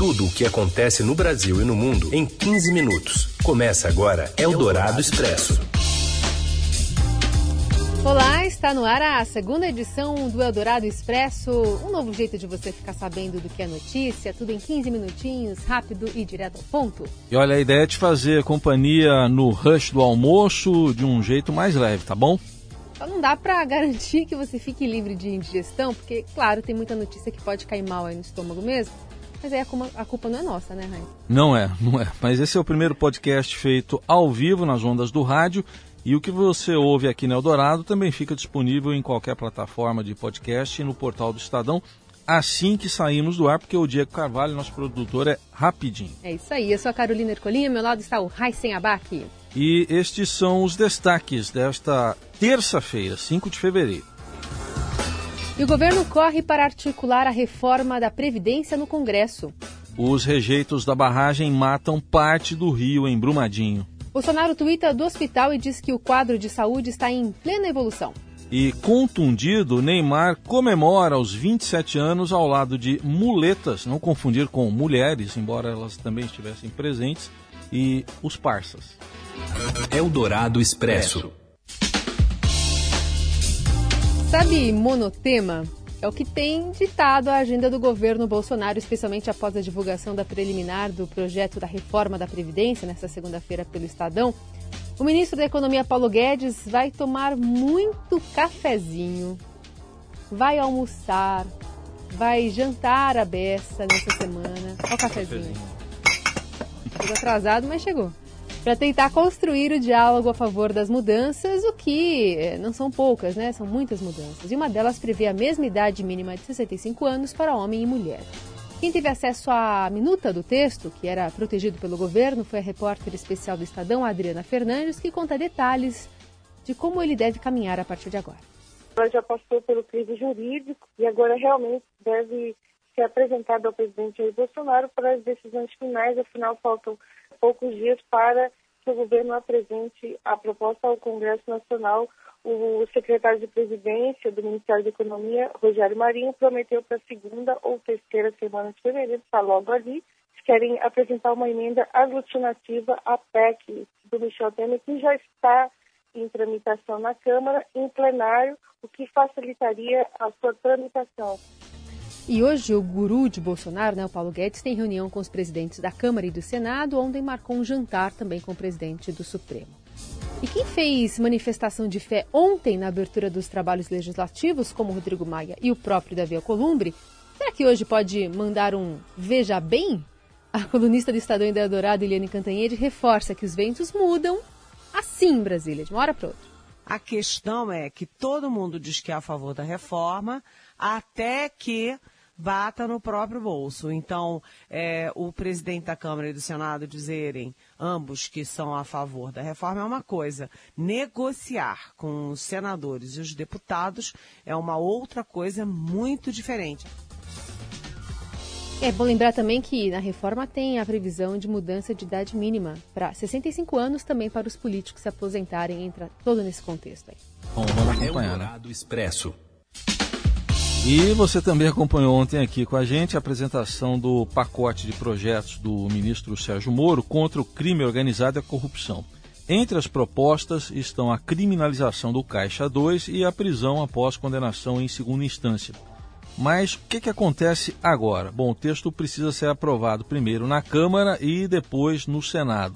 Tudo o que acontece no Brasil e no mundo em 15 minutos. Começa agora Eldorado Expresso. Olá, está no ar a segunda edição do Eldorado Expresso. Um novo jeito de você ficar sabendo do que é notícia, tudo em 15 minutinhos, rápido e direto ao ponto. E olha, a ideia é de fazer companhia no rush do almoço de um jeito mais leve, tá bom? Só não dá para garantir que você fique livre de indigestão, porque, claro, tem muita notícia que pode cair mal aí no estômago mesmo. Mas aí a culpa, a culpa não é nossa, né, Raíssa? Não é, não é. Mas esse é o primeiro podcast feito ao vivo nas ondas do rádio. E o que você ouve aqui no Eldorado também fica disponível em qualquer plataforma de podcast e no portal do Estadão assim que saímos do ar, porque o Diego Carvalho, nosso produtor, é rapidinho. É isso aí. Eu sou a Carolina Ercolim, ao meu lado está o Raíssen Abac. E estes são os destaques desta terça-feira, 5 de fevereiro. E o governo corre para articular a reforma da Previdência no Congresso. Os rejeitos da barragem matam parte do rio em Brumadinho. Bolsonaro twitta do hospital e diz que o quadro de saúde está em plena evolução. E contundido, Neymar comemora os 27 anos ao lado de muletas, não confundir com mulheres, embora elas também estivessem presentes, e os parças. Eldorado Expresso. Sabe monotema? É o que tem ditado a agenda do governo Bolsonaro, especialmente após a divulgação da preliminar do projeto da reforma da Previdência, nesta segunda-feira, pelo Estadão. O ministro da Economia, Paulo Guedes, vai tomar muito cafezinho, vai almoçar, vai jantar a beça nessa semana. Olha o cafezinho. Chegou atrasado, mas chegou para tentar construir o diálogo a favor das mudanças, o que eh, não são poucas, né? São muitas mudanças. E uma delas prevê a mesma idade mínima de 65 anos para homem e mulher. Quem teve acesso à minuta do texto, que era protegido pelo governo, foi a repórter especial do Estadão, Adriana Fernandes, que conta detalhes de como ele deve caminhar a partir de agora. Ela já passou pelo crivo jurídico e agora realmente deve ser apresentado ao presidente Jair Bolsonaro para as decisões finais, afinal faltam poucos dias para que o governo apresente a proposta ao Congresso Nacional. O secretário de Presidência do Ministério da Economia, Rogério Marinho, prometeu para a segunda ou terceira semana de fevereiro, está logo ali, querem apresentar uma emenda aglutinativa à PEC do Michel Temer, que já está em tramitação na Câmara, em plenário, o que facilitaria a sua tramitação. E hoje o guru de Bolsonaro, né, o Paulo Guedes, tem reunião com os presidentes da Câmara e do Senado. Ontem marcou um jantar também com o presidente do Supremo. E quem fez manifestação de fé ontem na abertura dos trabalhos legislativos, como Rodrigo Maia e o próprio Davi Alcolumbre, será que hoje pode mandar um veja bem? A colunista do Estadão e da Eldorado, Eliane Cantanhede, reforça que os ventos mudam assim em Brasília, de uma hora para outra. A questão é que todo mundo diz que é a favor da reforma, até que bata no próprio bolso. Então, é, o presidente da Câmara e do Senado dizerem, ambos que são a favor da reforma, é uma coisa. Negociar com os senadores e os deputados é uma outra coisa muito diferente. É bom lembrar também que na reforma tem a previsão de mudança de idade mínima para 65 anos também para os políticos se aposentarem, entra todo nesse contexto aí. Bom, vamos acompanhar. Né? Expresso. E você também acompanhou ontem aqui com a gente a apresentação do pacote de projetos do ministro Sérgio Moro contra o crime organizado e a corrupção. Entre as propostas estão a criminalização do Caixa 2 e a prisão após condenação em segunda instância. Mas o que, que acontece agora? Bom, o texto precisa ser aprovado primeiro na Câmara e depois no Senado.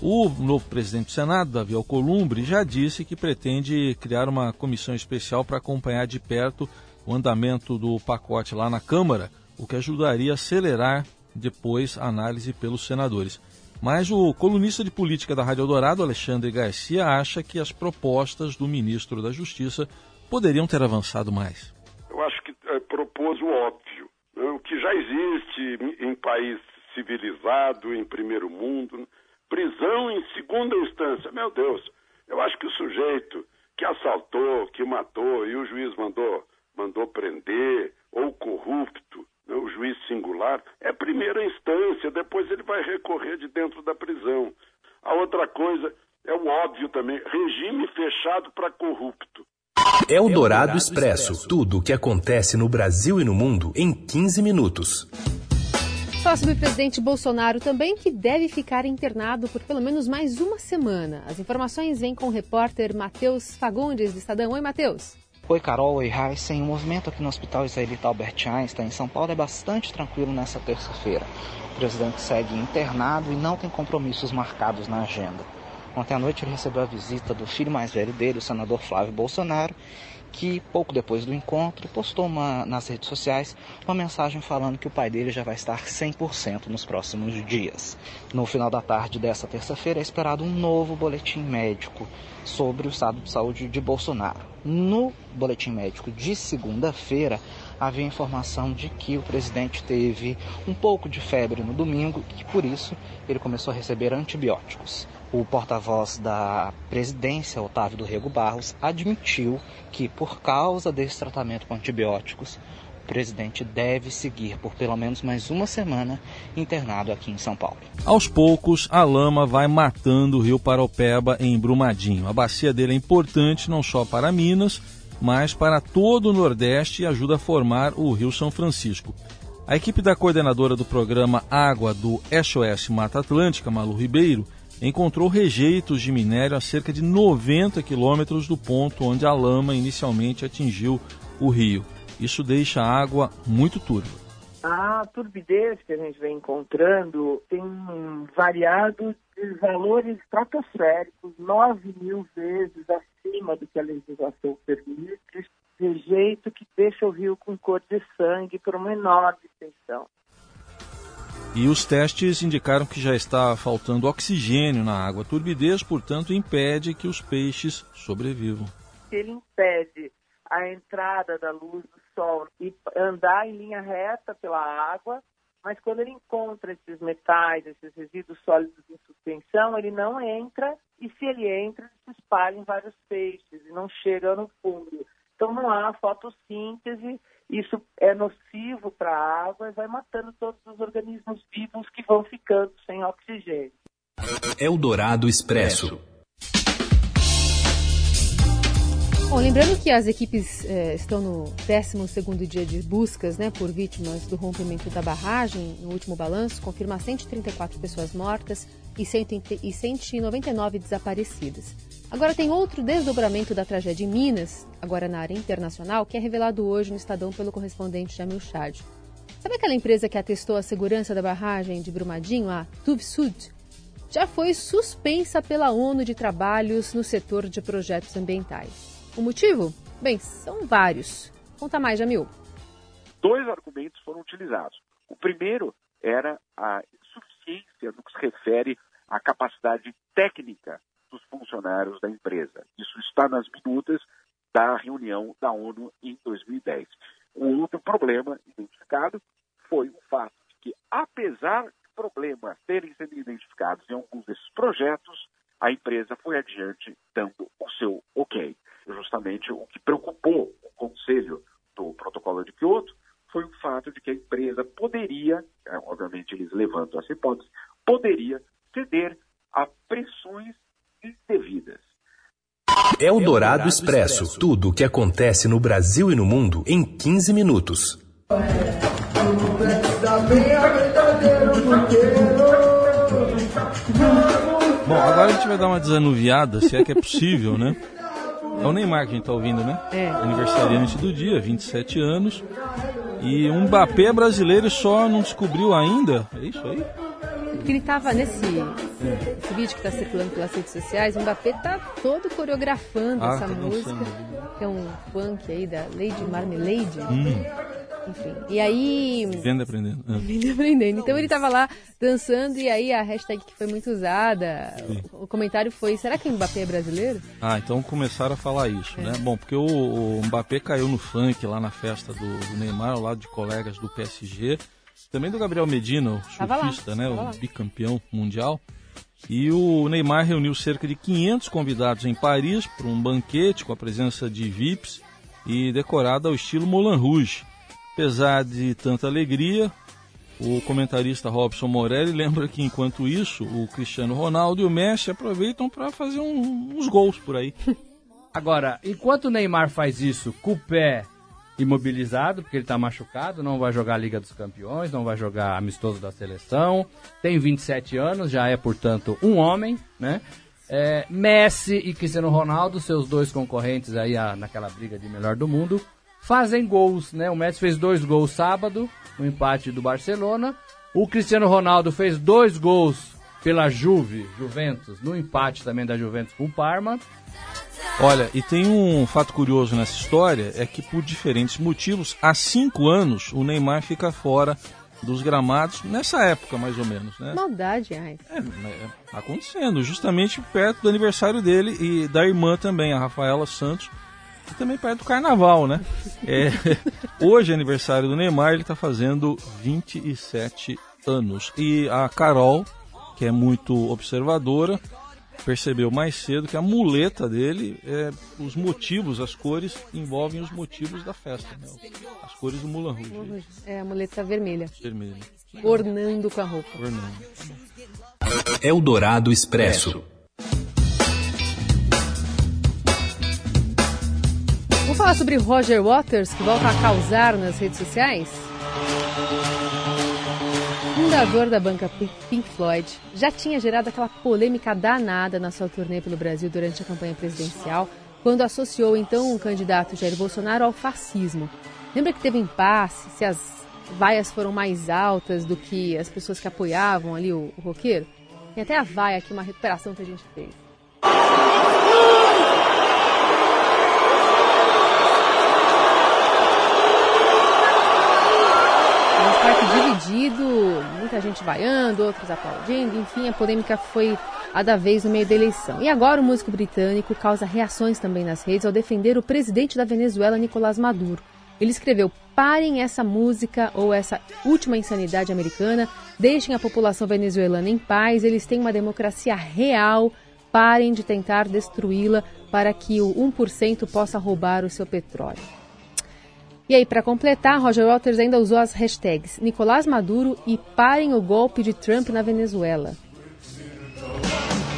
O novo presidente do Senado, Davi Alcolumbre, já disse que pretende criar uma comissão especial para acompanhar de perto o andamento do pacote lá na Câmara, o que ajudaria a acelerar depois a análise pelos senadores. Mas o colunista de política da Rádio Eldorado, Alexandre Garcia, acha que as propostas do ministro da Justiça poderiam ter avançado mais. Eu acho que é, propôs o óbvio, né? o que já existe em país civilizado, em primeiro mundo, prisão em segunda instância. Meu Deus, eu acho que o sujeito que assaltou, que matou e o juiz mandou mandou prender, ou corrupto, né, o juiz singular, é primeira instância, depois ele vai recorrer de dentro da prisão. A outra coisa é o óbvio também, regime fechado para corrupto. É o Dourado Expresso, tudo o que acontece no Brasil e no mundo em 15 minutos. Falar sobre o presidente Bolsonaro também, que deve ficar internado por pelo menos mais uma semana. As informações vêm com o repórter Matheus Fagundes, do Estadão. Oi, Matheus. Oi, Carol. Oi, Heisen. O movimento aqui no Hospital Israelita Albert Einstein, em São Paulo, é bastante tranquilo nessa terça-feira. O presidente segue internado e não tem compromissos marcados na agenda. Ontem à noite ele recebeu a visita do filho mais velho dele, o senador Flávio Bolsonaro, que pouco depois do encontro postou uma, nas redes sociais uma mensagem falando que o pai dele já vai estar 100% nos próximos dias. No final da tarde dessa terça-feira é esperado um novo boletim médico sobre o estado de saúde de Bolsonaro. No boletim médico de segunda-feira havia informação de que o presidente teve um pouco de febre no domingo e que por isso ele começou a receber antibióticos. O porta-voz da presidência, Otávio do Rego Barros, admitiu que, por causa desse tratamento com antibióticos, o presidente deve seguir por pelo menos mais uma semana internado aqui em São Paulo. Aos poucos, a lama vai matando o rio Paropeba em Brumadinho. A bacia dele é importante não só para Minas, mas para todo o Nordeste e ajuda a formar o Rio São Francisco. A equipe da coordenadora do programa Água do SOS Mata Atlântica, Malu Ribeiro, encontrou rejeitos de minério a cerca de 90 quilômetros do ponto onde a lama inicialmente atingiu o rio. Isso deixa a água muito turva. A turbidez que a gente vem encontrando tem variado de valores estratosféricos, 9 mil vezes acima do que a legislação permite, de jeito que deixa o rio com cor de sangue por uma enorme extensão. E os testes indicaram que já está faltando oxigênio na água. A turbidez, portanto, impede que os peixes sobrevivam. Ele impede a entrada da luz do sol e andar em linha reta pela água, mas quando ele encontra esses metais, esses resíduos sólidos em suspensão, ele não entra e se ele entra, ele se espalha em vários peixes e não chega no fundo. Então não há fotossíntese isso é nocivo para a água e vai matando todos os organismos vivos que vão ficando sem oxigênio. Eldorado Expresso. Bom, lembrando que as equipes eh, estão no 12 dia de buscas né, por vítimas do rompimento da barragem. No último balanço, confirma 134 pessoas mortas e 199 desaparecidas. Agora tem outro desdobramento da tragédia em Minas, agora na área internacional, que é revelado hoje no Estadão pelo correspondente Jamil Chad. Sabe aquela empresa que atestou a segurança da barragem de Brumadinho, a Tuvsud? Já foi suspensa pela ONU de trabalhos no setor de projetos ambientais. O motivo? Bem, são vários. Conta mais, Jamil. Dois argumentos foram utilizados. O primeiro era a insuficiência no que se refere à capacidade técnica dos funcionários da empresa. Isso está nas minutas da reunião da ONU em 2010. O outro problema identificado foi o fato de que, apesar de problemas terem sido identificados em alguns desses projetos, a empresa foi adiante dando o seu ok. Justamente o que preocupou o Conselho do Protocolo de Kyoto foi o fato de que a empresa poderia, é, obviamente eles levantam essa hipótese, poderia ceder a pressões indevidas. Eldorado Expresso. Tudo o que acontece no Brasil e no mundo em 15 minutos. Bom, agora a gente vai dar uma desanuviada, se é que é possível, né? É o Neymar que a gente tá ouvindo, né? É. Aniversariante do dia, 27 anos. E um Mbappé brasileiro só não descobriu ainda. É isso aí? Porque ele estava nesse, vídeo que está circulando pelas redes sociais, o Mbappé tá todo coreografando Ah, essa tá música. dançando. Que é um funk aí da Lady Marmalade. Hum, Enfim. E aí. vendo e aprendendo. Ah. Vindo aprendendo. Então ele tava lá dançando e aí a hashtag que foi muito usada, o, o comentário foi, será que o Mbappé é brasileiro? Ah, então começaram a falar isso, né? Bom, porque o, o Mbappé caiu no funk lá na festa do, do Neymar, ao lado de colegas do PSG, também do Gabriel Medina, o lá, surfista, né? O bicampeão mundial. E o Neymar reuniu cerca de 500 convidados em Paris para um banquete com a presença de VIPs e decorado ao estilo Moulin Rouge. Apesar de tanta alegria, o comentarista Robson Morelli lembra que enquanto isso, o Cristiano Ronaldo e o Messi aproveitam para fazer um- uns gols por aí. Agora, enquanto o Neymar faz isso com o pé imobilizado, porque ele está machucado, não vai jogar a Liga dos Campeões, não vai jogar amistoso da seleção. Tem 27 anos, já é, portanto, um homem, né? É, Messi e Cristiano Ronaldo, seus dois concorrentes aí a, naquela briga de melhor do mundo, fazem gols, né? O Messi fez dois gols sábado, no empate do Barcelona. O Cristiano Ronaldo fez dois gols pela Juve, Juventus, no empate também da Juventus com o Parma. Olha, e tem um fato curioso nessa história, é que por diferentes motivos, há cinco anos o Neymar fica fora dos gramados, nessa época mais ou menos, né? Maldade, ai. É, é, acontecendo, justamente perto do aniversário dele e da irmã também, a Rafaela Santos, e também perto do carnaval, né? É, hoje é aniversário do Neymar, ele está fazendo 27 anos. E a Carol, que é muito observadora, percebeu mais cedo que a muleta dele, é, os motivos, as cores, envolvem os motivos da festa. Né? As cores do Mulan Rouge. É a muleta vermelha. Vermelha. Ornando com a roupa. Ornando. É o Dourado Expresso. Falar sobre Roger Waters, que volta a causar nas redes sociais? fundador da banca Pink Floyd, já tinha gerado aquela polêmica danada na sua turnê pelo Brasil durante a campanha presidencial, quando associou então o candidato Jair Bolsonaro ao fascismo. Lembra que teve impasse, se as vaias foram mais altas do que as pessoas que apoiavam ali o, o roqueiro? Tem até a vaia aqui, uma recuperação que a gente fez. Dividido, muita gente vaiando, outros aplaudindo, enfim, a polêmica foi a da vez no meio da eleição. E agora o músico britânico causa reações também nas redes ao defender o presidente da Venezuela, Nicolás Maduro. Ele escreveu: parem essa música ou essa última insanidade americana, deixem a população venezuelana em paz, eles têm uma democracia real, parem de tentar destruí-la para que o 1% possa roubar o seu petróleo. E aí, para completar, Roger Waters ainda usou as hashtags Nicolás Maduro e parem o golpe de Trump na Venezuela.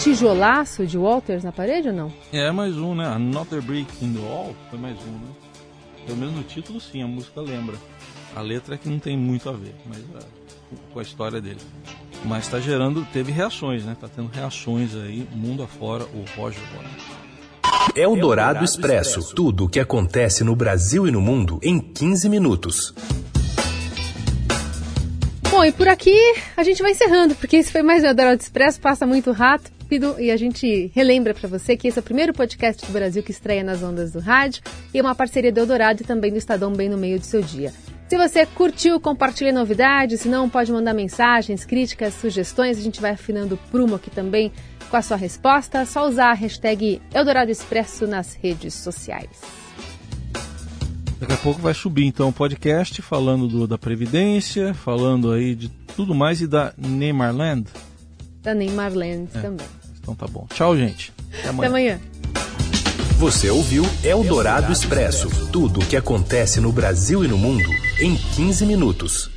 Tijolaço de Walters na parede ou não? É, mais um, né? Another Brick in the Wall foi mais um, né? Pelo menos no título, sim, a música lembra. A letra é que não tem muito a ver, mas é, com a história dele. Mas está gerando, teve reações, né? Tá tendo reações aí, mundo afora, o Roger Waters. É o Dourado Expresso. Tudo o que acontece no Brasil e no mundo em 15 minutos. Bom, e por aqui a gente vai encerrando, porque esse foi mais o Dourado Expresso, passa muito rápido e a gente relembra para você que esse é o primeiro podcast do Brasil que estreia nas ondas do rádio e é uma parceria do Eldorado e também do Estadão bem no meio do seu dia. Se você curtiu, compartilhe novidades, se não, pode mandar mensagens, críticas, sugestões, a gente vai afinando o prumo aqui também com a sua resposta, é só usar a hashtag Eldorado Expresso nas redes sociais. Daqui a pouco vai subir então o podcast falando do, da Previdência, falando aí de tudo mais e da Neymarland. Da Neymarland é. também. Então tá bom. Tchau, gente. Até amanhã. Até amanhã. Você ouviu Eldorado Expresso tudo o que acontece no Brasil e no mundo em 15 minutos.